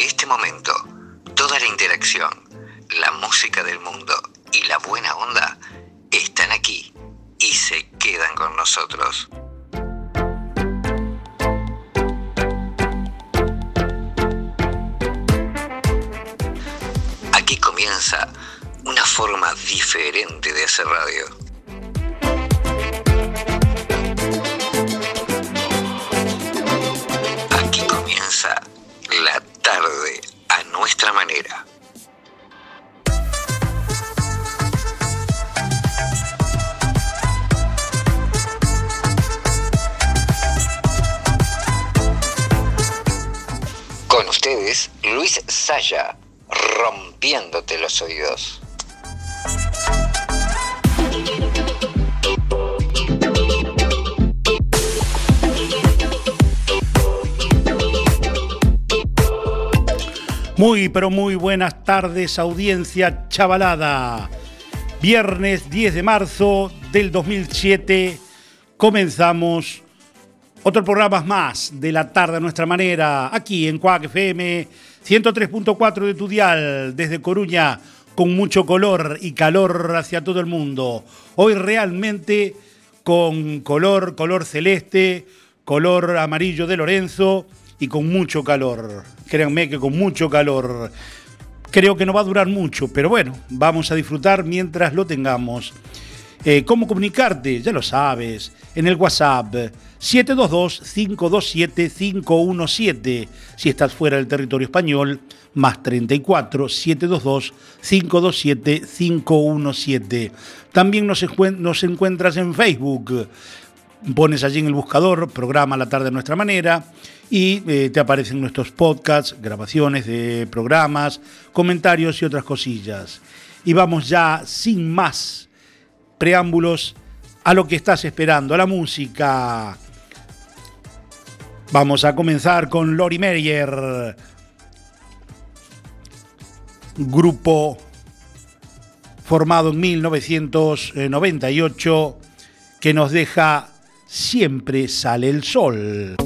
este momento, toda la interacción, la música del mundo y la buena onda están aquí y se quedan con nosotros. Aquí comienza una forma diferente de hacer radio. Aquí comienza la nuestra manera. Con ustedes, Luis Saya, rompiéndote los oídos. Muy, pero muy buenas tardes, audiencia chavalada. Viernes 10 de marzo del 2007 comenzamos otro programa más de la tarde a nuestra manera, aquí en Cuac FM 103.4 de tu dial, desde Coruña, con mucho color y calor hacia todo el mundo. Hoy realmente con color, color celeste, color amarillo de Lorenzo y con mucho calor. Créanme que con mucho calor. Creo que no va a durar mucho, pero bueno, vamos a disfrutar mientras lo tengamos. Eh, ¿Cómo comunicarte? Ya lo sabes. En el WhatsApp 722-527-517. Si estás fuera del territorio español, más 34 722-527-517. También nos, encuent- nos encuentras en Facebook. Pones allí en el buscador, programa La tarde a nuestra manera, y eh, te aparecen nuestros podcasts, grabaciones de programas, comentarios y otras cosillas. Y vamos ya sin más preámbulos a lo que estás esperando, a la música. Vamos a comenzar con Lori Meyer, grupo formado en 1998 que nos deja Siempre sale el sol.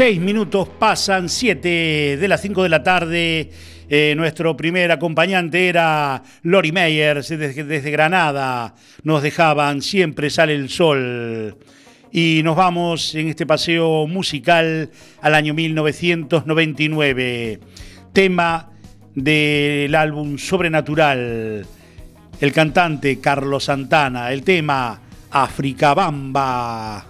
Seis minutos pasan, siete de las cinco de la tarde. Eh, nuestro primer acompañante era Lori Meyers desde, desde Granada. Nos dejaban Siempre sale el sol. Y nos vamos en este paseo musical al año 1999. Tema del álbum Sobrenatural. El cantante Carlos Santana. El tema África Bamba.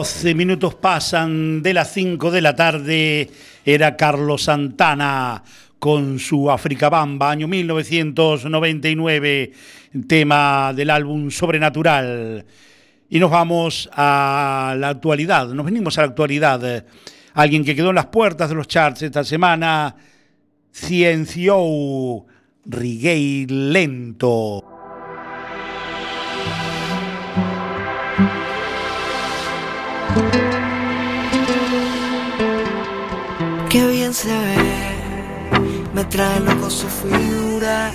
12 minutos pasan de las 5 de la tarde. Era Carlos Santana con su África Bamba, año 1999, tema del álbum Sobrenatural. Y nos vamos a la actualidad, nos venimos a la actualidad. Alguien que quedó en las puertas de los charts esta semana, Ciencio Riguey Lento. Bien se ve, me trae loco su figura.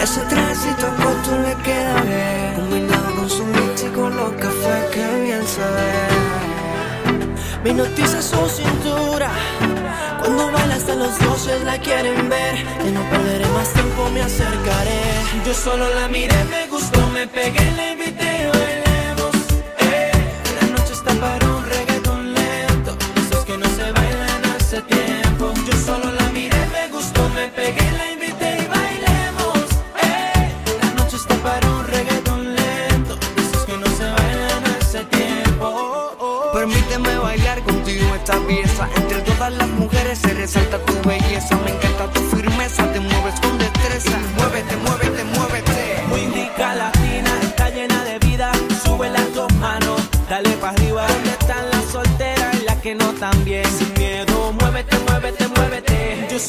Ese trencito corto le queda bien, combinado con su con los cafés, qué bien se ve. Mi noticia su cintura, cuando baila hasta los dioses la quieren ver. Y no perderé más tiempo, me acercaré. Yo solo la miré, me gustó, me pegué, la invité, bailemos. Eh. La noche está para un reggaeton lento, esos que no se bailan hace tiempo.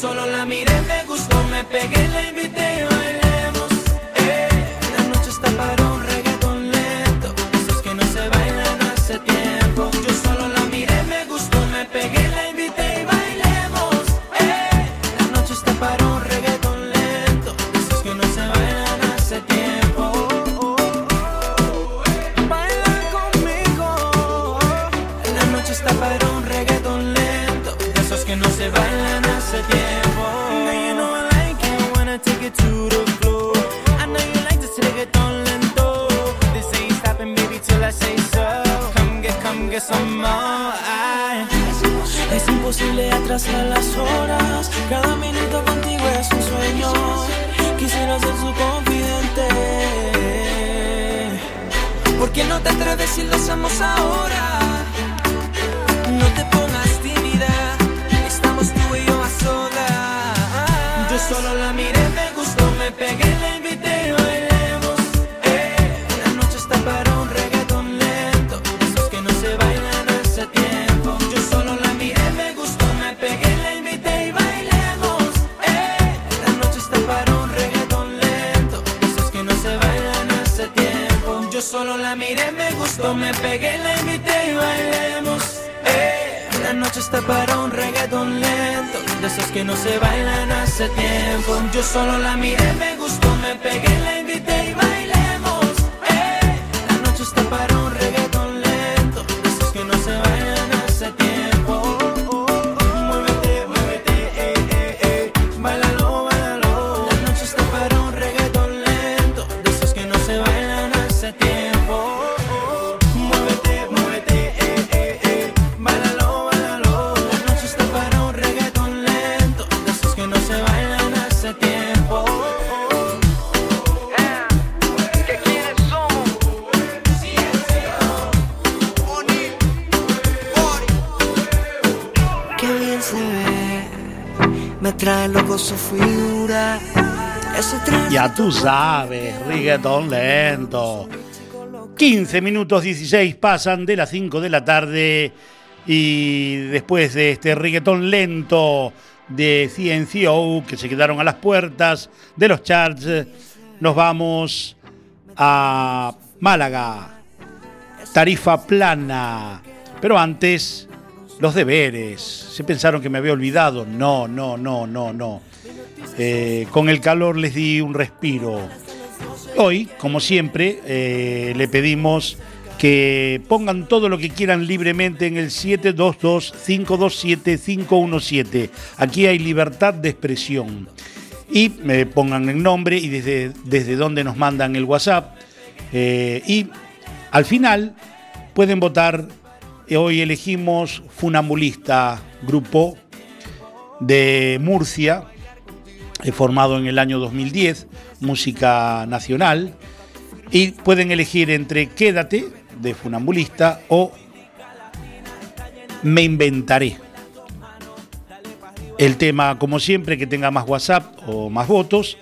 Solo la miré, me gustó, me pegué, la invité si lo hacemos ahora? No te pongas tímida. Estamos tú y yo a solas. Yo solo la miré, me gustó, me pegué, pegué, la invité y bailemos. Eh, la noche está para un reggaeton lento. De esos que no se bailan hace tiempo. Yo solo la miré, me gustó, me pegué, la invité y bailemos. Eh, la noche está para un tú sabes, reggaetón lento. 15 minutos 16 pasan de las 5 de la tarde y después de este reggaetón lento de CNCO que se quedaron a las puertas de los charts, nos vamos a Málaga, tarifa plana. Pero antes, los deberes. Se pensaron que me había olvidado. No, no, no, no, no. Eh, con el calor les di un respiro. Hoy, como siempre, eh, le pedimos que pongan todo lo que quieran libremente en el 722-527-517. Aquí hay libertad de expresión. Y me pongan el nombre y desde, desde dónde nos mandan el WhatsApp. Eh, y al final pueden votar. Hoy elegimos Funambulista, grupo de Murcia, formado en el año 2010, música nacional, y pueden elegir entre Quédate, de Funambulista, o Me Inventaré. el tema, como siempre, que tenga más WhatsApp o más votos.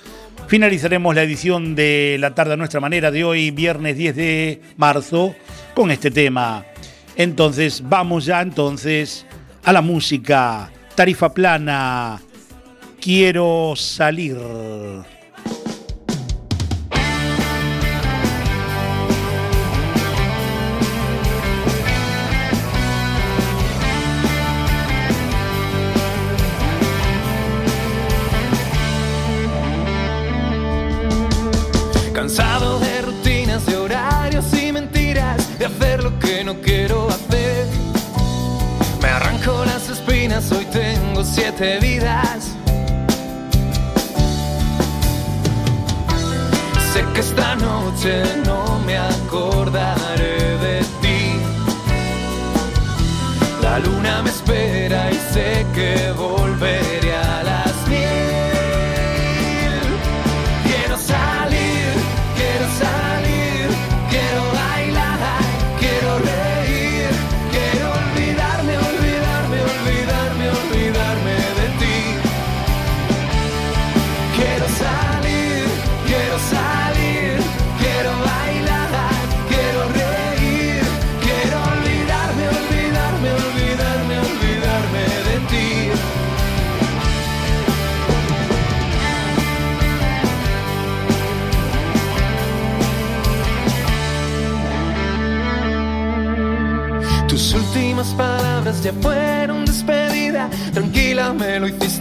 Finalizaremos la edición de La tarde a nuestra manera de hoy, viernes 10 de marzo, con este tema. Entonces, vamos ya entonces a la música. Tarifa plana. Quiero salir. Cansado de rutinas, de horarios y mentiras, de hacer lo que no quiero hacer. Me arranco las espinas, hoy tengo siete vidas. No me acordaré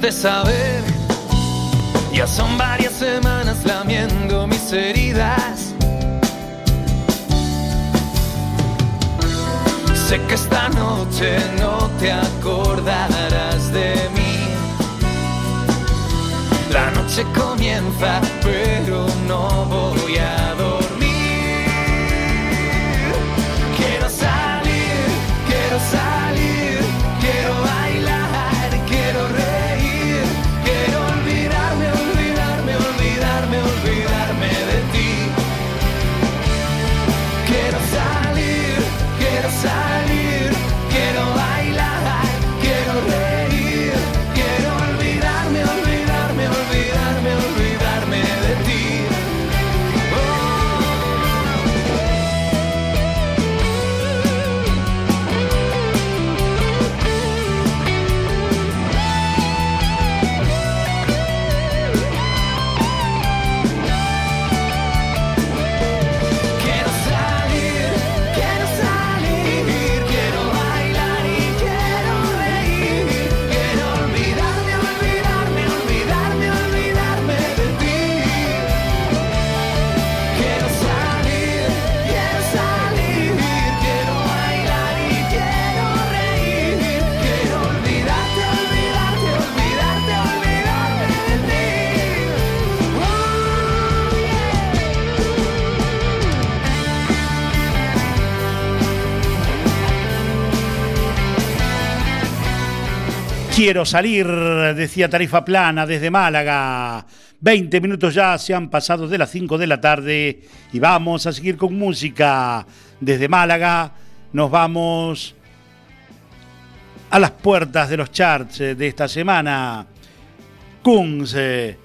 hiciste saber. Ya son varias semanas lamiendo mis heridas. Sé que esta noche no te acordarás de mí. La noche comienza, pero no voy a Quiero salir, decía Tarifa Plana desde Málaga. 20 minutos ya se han pasado de las 5 de la tarde y vamos a seguir con música. Desde Málaga nos vamos a las puertas de los charts eh, de esta semana. Kunz eh,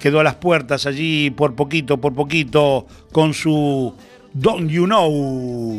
quedó a las puertas allí por poquito, por poquito, con su Don't You Know.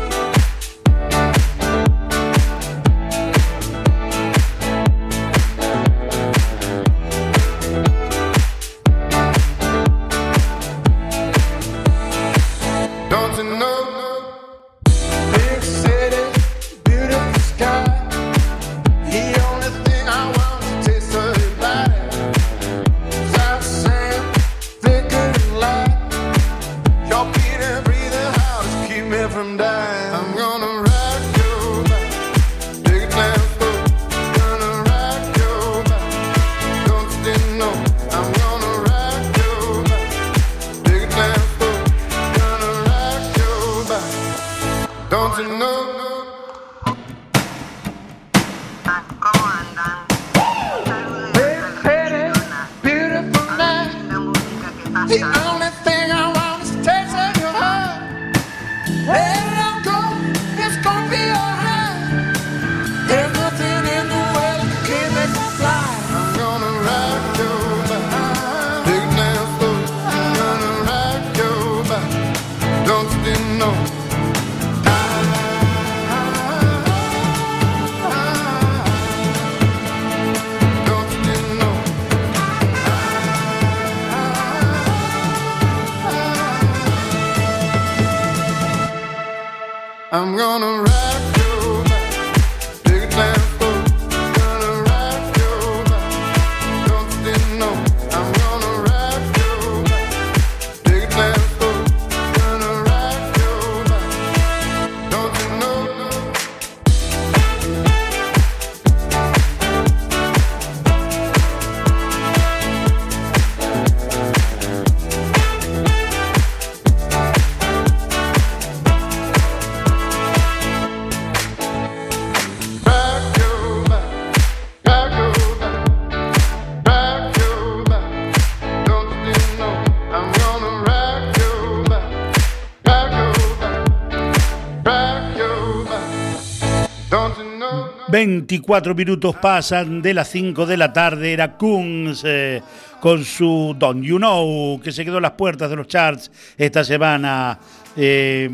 24 minutos pasan de las 5 de la tarde. Era Kunz eh, con su Don't You Know, que se quedó a las puertas de los charts esta semana. Eh,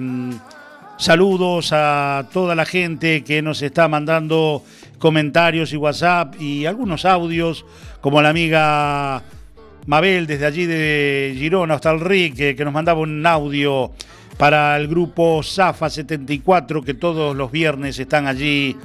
saludos a toda la gente que nos está mandando comentarios y WhatsApp y algunos audios, como la amiga Mabel desde allí de Girona hasta el Rique, que nos mandaba un audio para el grupo Zafa 74, que todos los viernes están allí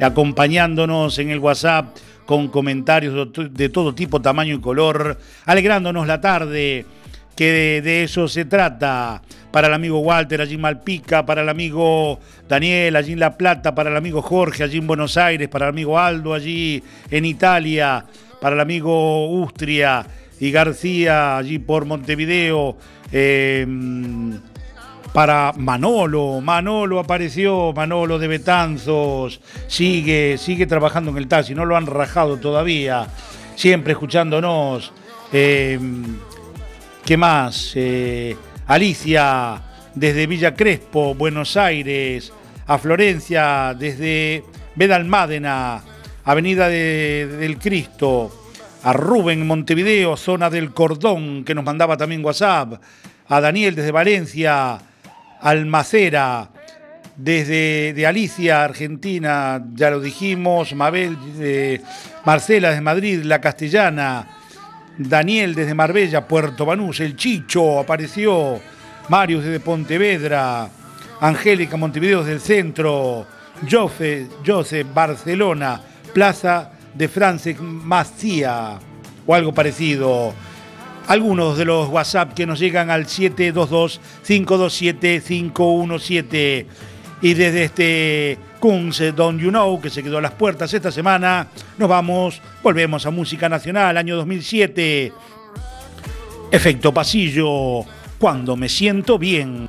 acompañándonos en el WhatsApp con comentarios de to- de todo tipo, tamaño y color, alegrándonos la tarde, que de, de eso se trata. Para el amigo Walter allí en Malpica, para el amigo Daniel allí en La Plata, para el amigo Jorge allí en Buenos Aires, para el amigo Aldo allí en Italia, para el amigo Ustria y García allí por Montevideo. eh, para Manolo, Manolo apareció, Manolo de Betanzos, sigue, sigue trabajando en el taxi, no lo han rajado todavía, siempre escuchándonos. Eh, ¿Qué más? Eh, Alicia desde Villa Crespo, Buenos Aires, a Florencia desde Bedalmádena, Avenida de- del Cristo, a Rubén Montevideo, zona del Cordón, que nos mandaba también WhatsApp, a Daniel desde Valencia, Almacera, desde de Alicia, Argentina, ya lo dijimos, Mabel, eh, Marcela desde Madrid, La Castellana, Daniel desde Marbella, Puerto Banús, el Chicho apareció, Marius desde Pontevedra, Angélica Montevideo desde el centro, Jose, Jose Barcelona, Plaza de Francesc Macía, o algo parecido. Algunos de los WhatsApp que nos llegan al 722-527-517. Y desde este Kunz Don't You Know, que se quedó a las puertas esta semana, nos vamos, volvemos a Música Nacional, año 2007. Efecto pasillo, cuando me siento bien.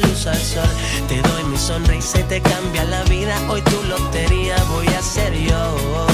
al sol. Te doy mi sonrisa y te cambia la vida. Hoy tu lotería voy a ser yo.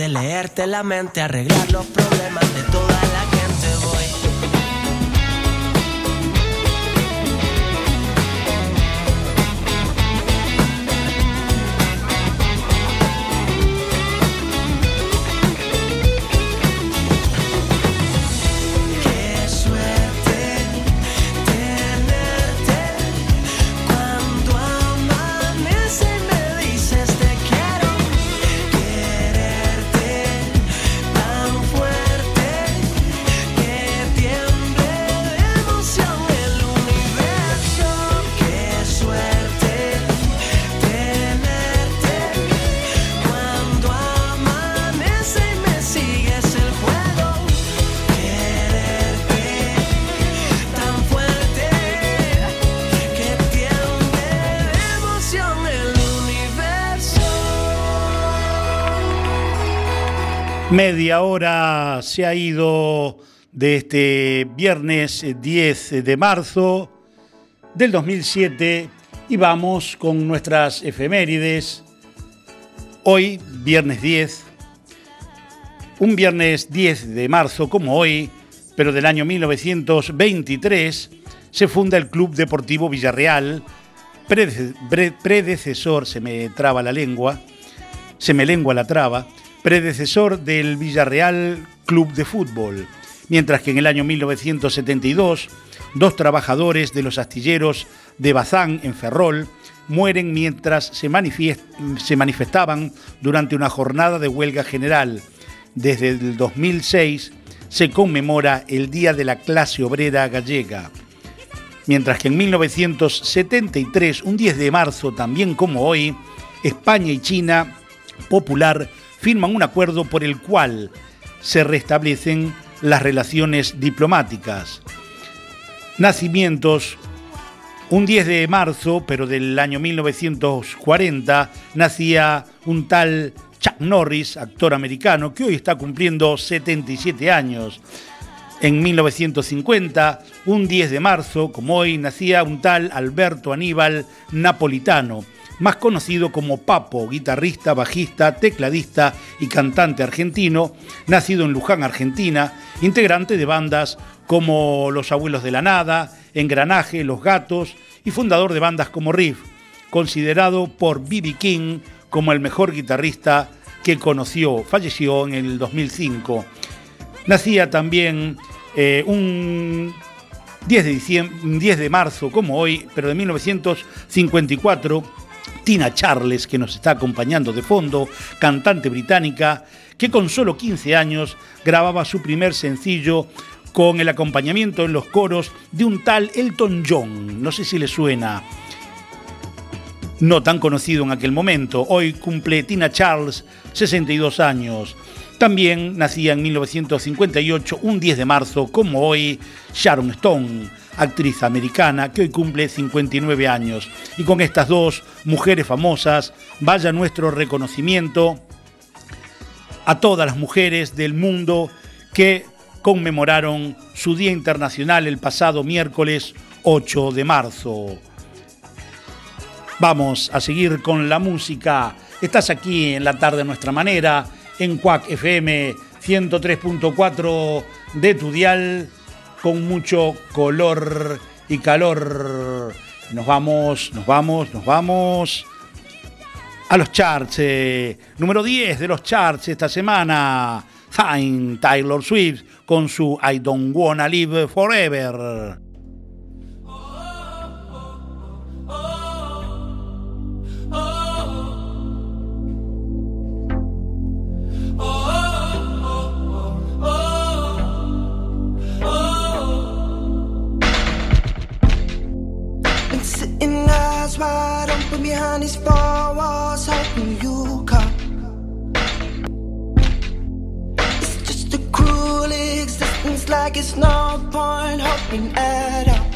De leerte la mente, arreglar los problemas de Media hora se ha ido de este viernes eh, 10 de marzo del 2007 y vamos con nuestras efemérides. Hoy, viernes 10, un viernes 10 de marzo como hoy, pero del año 1923, se funda el Club Deportivo Villarreal, predecesor, se me traba la lengua, se me lengua la traba, predecesor del Villarreal Club de Fútbol, mientras que en el año 1972 dos trabajadores de los astilleros de Bazán en Ferrol mueren mientras se, manifestaban durante una jornada de huelga general. Desde el 2006 se conmemora el Día de la Clase Obrera Gallega. Mientras que en 1973, un 10 de marzo, también como hoy, España y China Popular firman un acuerdo por el cual se restablecen las relaciones diplomáticas. Nacimientos. Un 10 de marzo, pero del año 1940, nacía un tal Chuck Norris, actor americano, que hoy está cumpliendo 77 años. En 1950, un 10 de marzo, como hoy, nacía un tal Alberto Aníbal Napolitano, más conocido como Papo, guitarrista, bajista, tecladista y cantante argentino, nacido en Luján, Argentina, integrante de bandas como Los Abuelos de la Nada, Engranaje, Los Gatos y fundador de bandas como Riff, considerado por B.B. King como el mejor guitarrista que conoció, falleció en el 2005. Nacía también eh, un 10 de, diciembre, 10 de marzo, como hoy, pero de 1954, Tina Charles, que nos está acompañando de fondo, cantante británica, que con solo 15 años grababa su primer sencillo con el acompañamiento en los coros de un tal Elton John. No sé si le suena. No tan conocido en aquel momento. Hoy cumple Tina Charles 62 años. También nacía en 1958, un 10 de marzo, como hoy, Sharon Stone, actriz americana que hoy cumple 59 años. Y con estas dos mujeres famosas, vaya nuestro reconocimiento a todas las mujeres del mundo que conmemoraron su Día Internacional el pasado miércoles 8 de marzo. Vamos a seguir con la música. Estás aquí en la tarde a nuestra manera, en Cuac FM 103.4 de tu dial, con mucho color y calor. Nos vamos, nos vamos, nos vamos a los charts. Eh. Número 10 de los charts esta semana. Fine Taylor Swift con su I Don't Wanna Live Forever. behind these four walls hoping you come? It's just a cruel existence like it's no point hoping at all.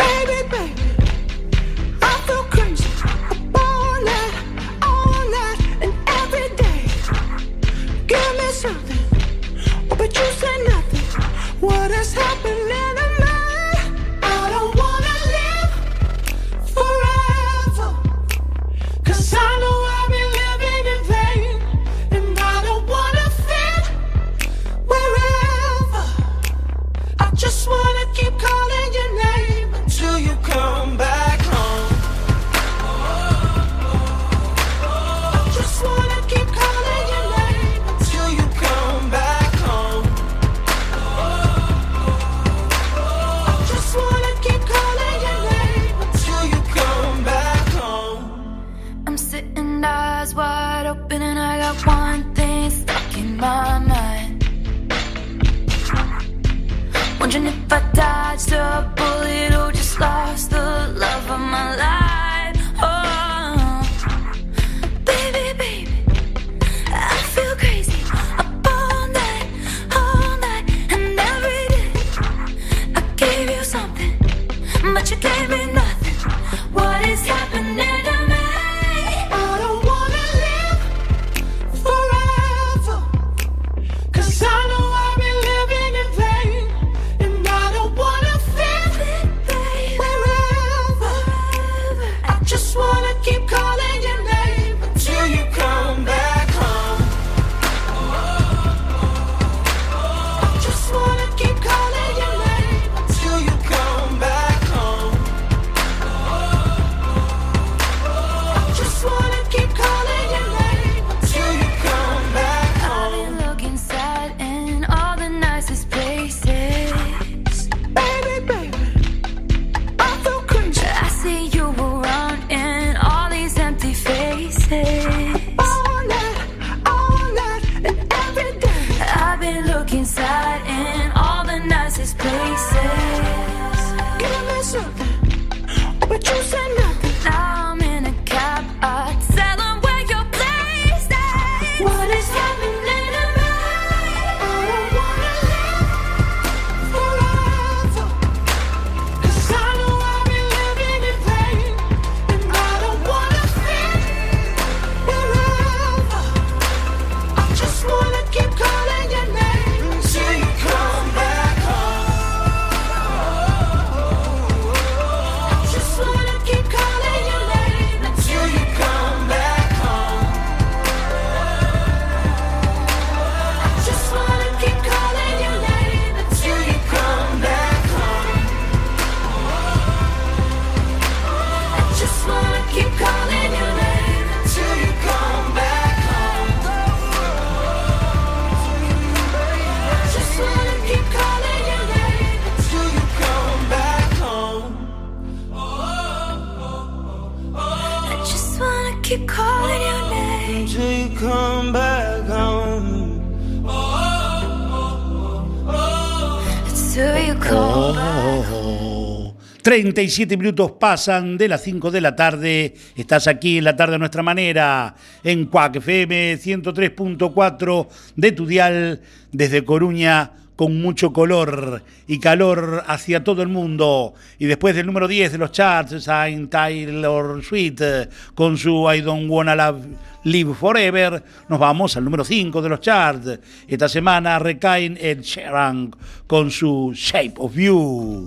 Baby, baby I feel crazy. All night, all night and every day. Give me something, but you said nothing. What has happened now? 37 minutos pasan de las 5 de la tarde. Estás aquí en la tarde a nuestra manera, en Cuac FM 103.4 de tu dial, desde Coruña, con mucho color y calor hacia todo el mundo. Y después del número 10 de los charts, Saint Taylor Swift, con su I Don't Wanna Love Live Forever, nos vamos al número 5 de los charts. Esta semana recaen Ed Sheeran con su Shape of You.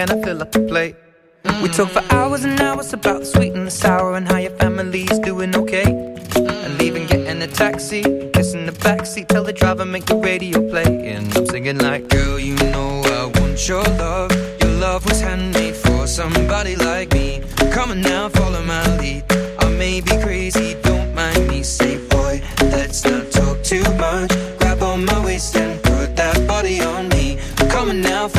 and I fill up the plate. We talk for hours and hours about the sweet and the sour and how your family's doing okay. And leaving, getting a taxi, kissing the backseat, tell the driver make the radio play. And I'm singing like, girl, you know I want your love. Your love was handmade for somebody like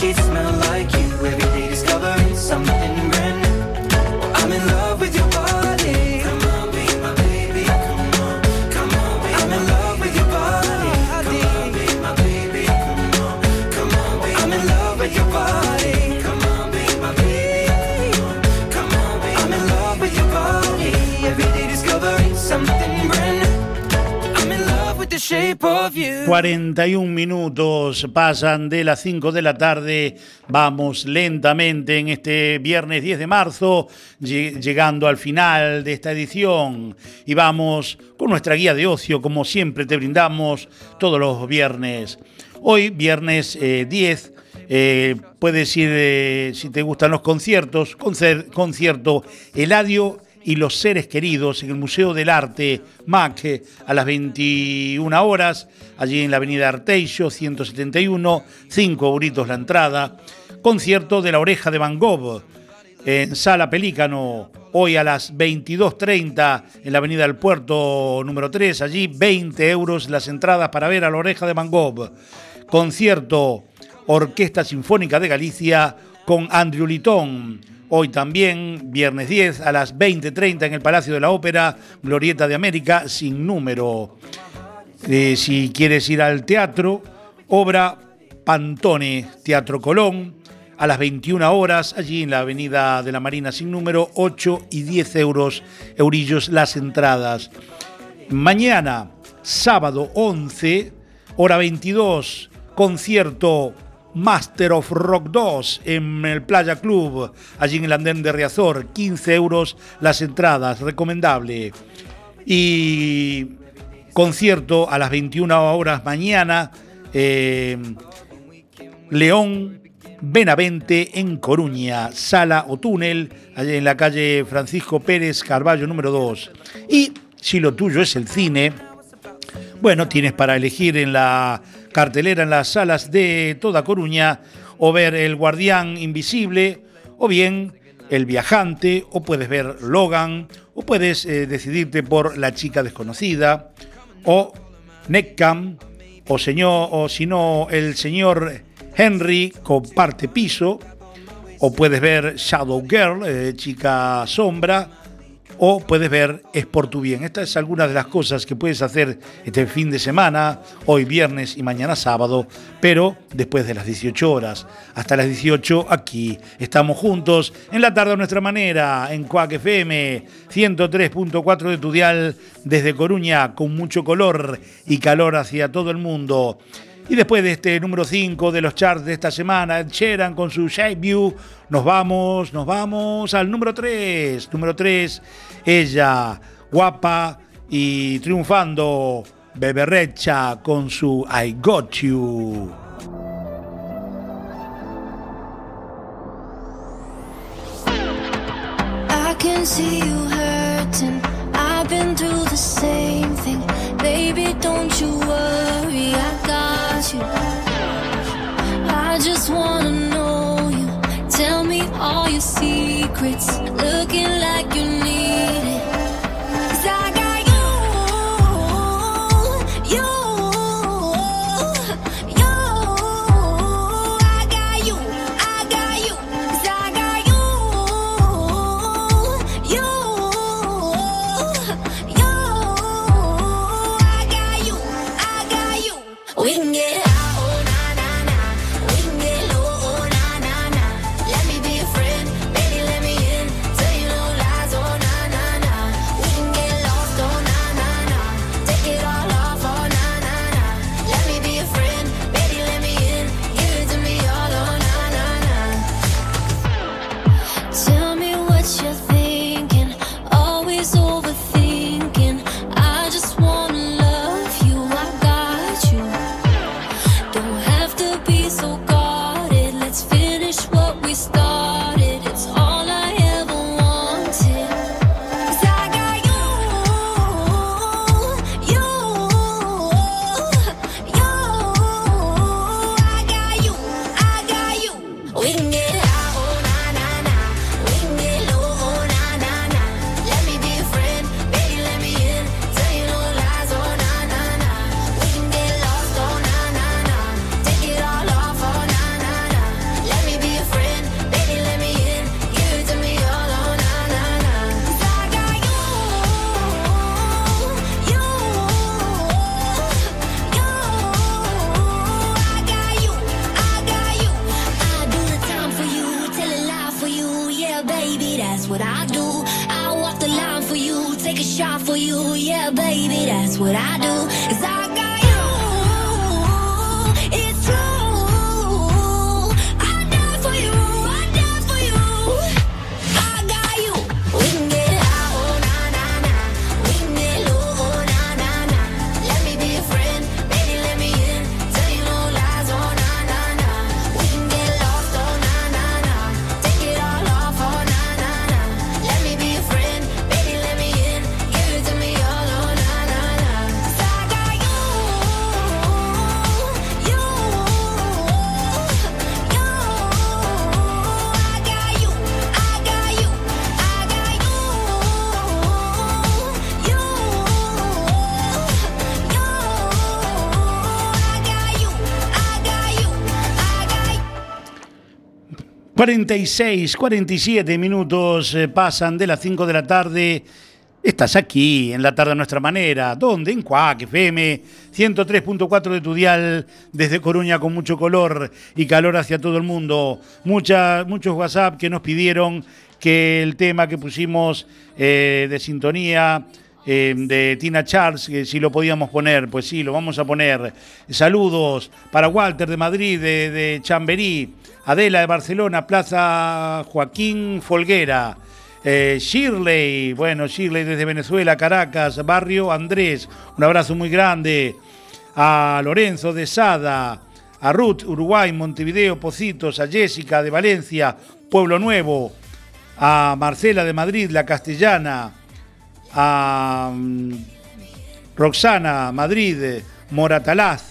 Sheets smell like you. 41 minutos pasan de las 5 de la tarde. Vamos lentamente en este viernes 10 de marzo, lle- llegando al final de esta edición. Y vamos con nuestra guía de ocio, como siempre te brindamos todos los viernes. Hoy, viernes eh, 10, eh, puedes ir, eh, si te gustan los conciertos, concer- concierto Eladio y los seres queridos en el Museo del Arte MAC a las 21 horas, allí en la avenida Arteixo 171, 5 euritos la entrada. Concierto de la oreja de Van Gogh en Sala Pelícano, hoy a las 22.30 en la avenida del Puerto número 3, allí 20 euros las entradas para ver a la oreja de Van Gogh. Concierto Orquesta Sinfónica de Galicia con Andrew Litón. Hoy también, viernes 10, a las 20.30 en el Palacio de la Ópera, Glorieta de América, sin número. Eh, si quieres ir al teatro, obra Pantone, Teatro Colón, a las 21 horas, allí en la Avenida de la Marina sin número, 8 y 10 euros, eurillos las entradas. Mañana, sábado 11, hora 22, concierto Master of Rock 2 en el Playa Club, allí en el andén de Riazor, 15 euros las entradas, recomendable. Y concierto a las 21 horas mañana. eh, León Benavente en Coruña, sala o túnel, allí en la calle Francisco Pérez Carballo número 2. Y si lo tuyo es el cine, bueno, tienes para elegir en la cartelera, en las salas de toda Coruña, o ver El Guardián Invisible, o bien El Viajante, o puedes ver Logan, o puedes eh, decidirte por La Chica Desconocida, o Neckcam, o, señor, o si no, El Señor Henry comparte piso, o puedes ver Shadow Girl, eh, Chica Sombra, o puedes ver Es por tu bien. Estas es algunas de las cosas que puedes hacer este fin de semana, hoy viernes y mañana sábado, pero después de las 18 horas. Hasta las 18 aquí estamos juntos en la tarde a nuestra manera, en Cuac FM 103.4 de tu dial desde Coruña, con mucho color y calor hacia todo el mundo. Y después de este número 5 de los charts de esta semana, Ed Sheeran con su Shape View, nos vamos, nos vamos al número 3. Número 3, ella, guapa y triunfando, Beberrecha con su I Got You. I can see you hurting. I've been through the same thing. Baby, don't you worry, I got you. I just wanna know you. Tell me all your secrets. Looking like you 46, 47 minutos eh, pasan de las 5 de la tarde. Estás aquí en la tarde a nuestra manera. ¿Dónde? En Cuac FM 103.4 de tu dial desde Coruña con mucho color y calor hacia todo el mundo. Muchos WhatsApp que nos pidieron que el tema que pusimos eh, de sintonía eh, de Tina Charles, que si lo podíamos poner, pues sí, lo vamos a poner. Saludos para Walter de Madrid, de Chamberí, Adela de Barcelona, Plaza Joaquín Folguera. Eh, Shirley, bueno, Shirley desde Venezuela, Caracas, Barrio Andrés, un abrazo muy grande. A Lorenzo de Sada, a Ruth, Uruguay, Montevideo, Pocitos, a Jessica de Valencia, Pueblo Nuevo, a Marcela de Madrid, La Castellana, a mm, Roxana, Madrid, Moratalaz.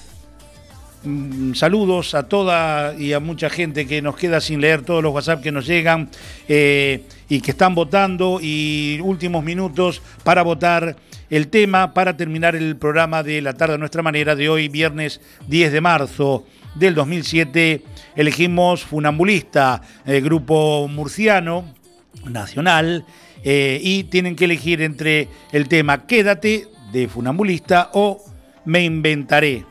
Mm, Saludos a toda y a mucha gente que nos queda sin leer todos los WhatsApp que nos llegan eh, y que están votando y últimos minutos para votar el tema para terminar el programa de la tarde a nuestra manera de hoy, viernes 10 de marzo del 2007. Elegimos Funambulista, el grupo murciano nacional, eh, y tienen que elegir entre el tema Quédate de Funambulista o Me Inventaré.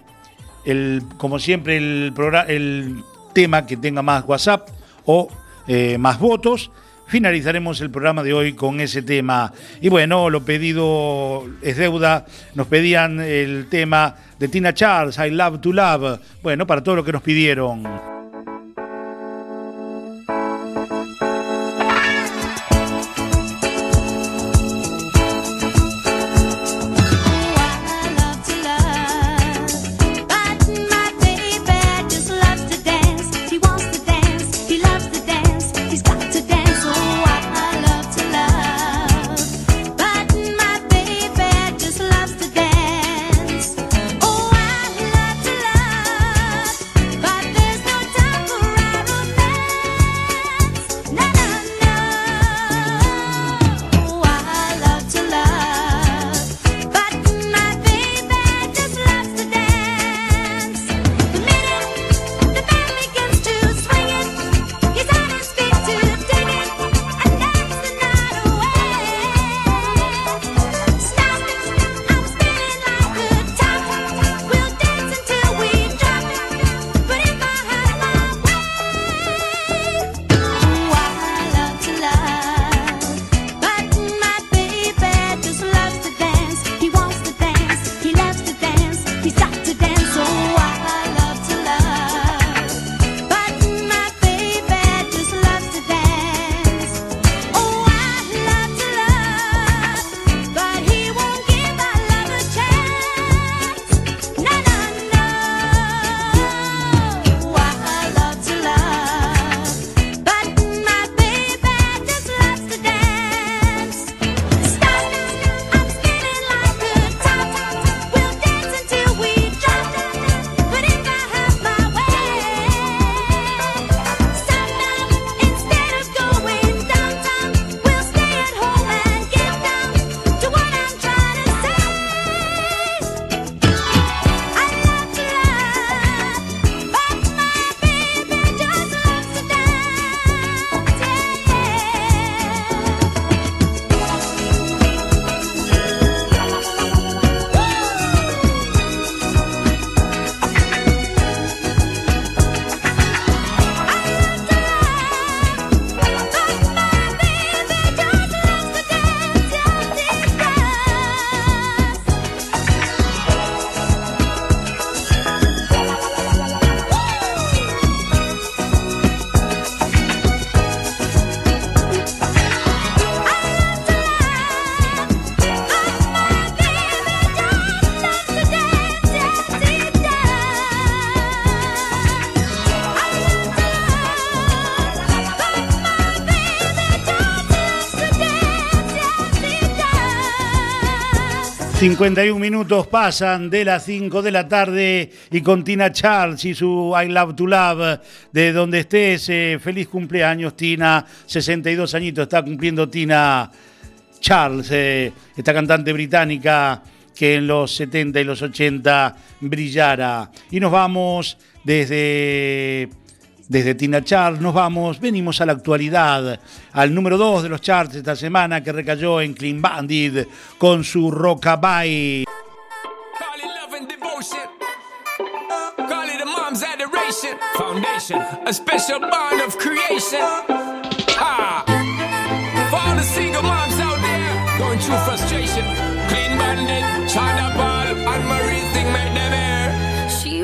El, como siempre, el, el tema que tenga más WhatsApp o eh, más votos. Finalizaremos el programa de hoy con ese tema. Y bueno, lo pedido es deuda. Nos pedían el tema de Tina Charles, I Love to Love. Bueno, para todo lo que nos pidieron. 51 minutos pasan de las 5 de la tarde y con Tina Charles y su I Love to Love. De donde estés, eh, feliz cumpleaños, Tina. 62 añitos está cumpliendo Tina Charles, eh, esta cantante británica que en los 70 y los 80 brillara. Y nos vamos desde desde Tina Charles nos vamos, venimos a la actualidad, al número 2 de los charts esta semana que recayó en Clean Bandit con su Rockabye. Foundation, a special bond of creation. Frustration. Clean bandit, China Ball, and Marie thing make them air.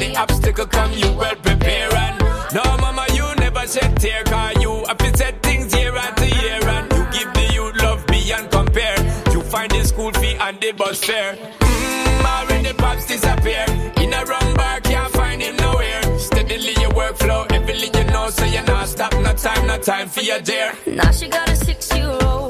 any obstacle come, you well prepare. And no, mama, you never shed tear. Cause you have set things year after year. And you give the youth love beyond compare. You find the school fee and the bus fare. Mmm, already pops disappear. In a wrong bar, can't find him nowhere. Steadily your workflow, everything you know, so you're not stop. No time, no time for your dear. Now she got a six-year-old, trying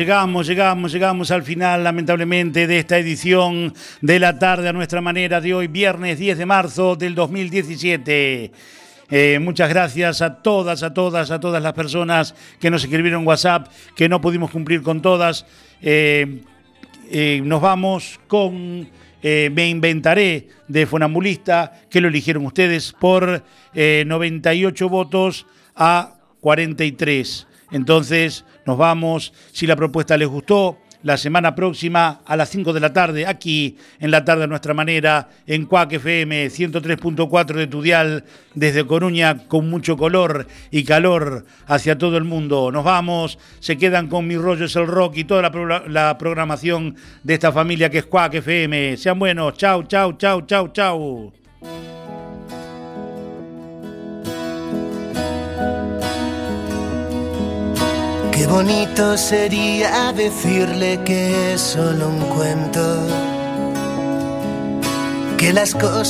Llegamos, llegamos, llegamos al final, lamentablemente, de esta edición de la tarde a nuestra manera de hoy, viernes 10 de marzo del 2017. Eh, muchas gracias a todas, a todas, a todas las personas que nos escribieron WhatsApp, que no pudimos cumplir con todas. Eh, eh, nos vamos con Me Inventaré de Fonambulista, que lo eligieron ustedes por eh, 98 votos a 43. Entonces, nos vamos. Si la propuesta les gustó, la semana próxima a las 5 de la tarde, aquí en la tarde a nuestra manera, en Cuac FM 103.4 de Tudial, desde Coruña, con mucho color y calor hacia todo el mundo. Nos vamos, se quedan con Mi Rollo es el Rock y toda la, la programación de esta familia que es Cuac FM. Sean buenos, chau, chau, chau, chau, chau. Bonito sería decirle que es solo un cuento, que las cosas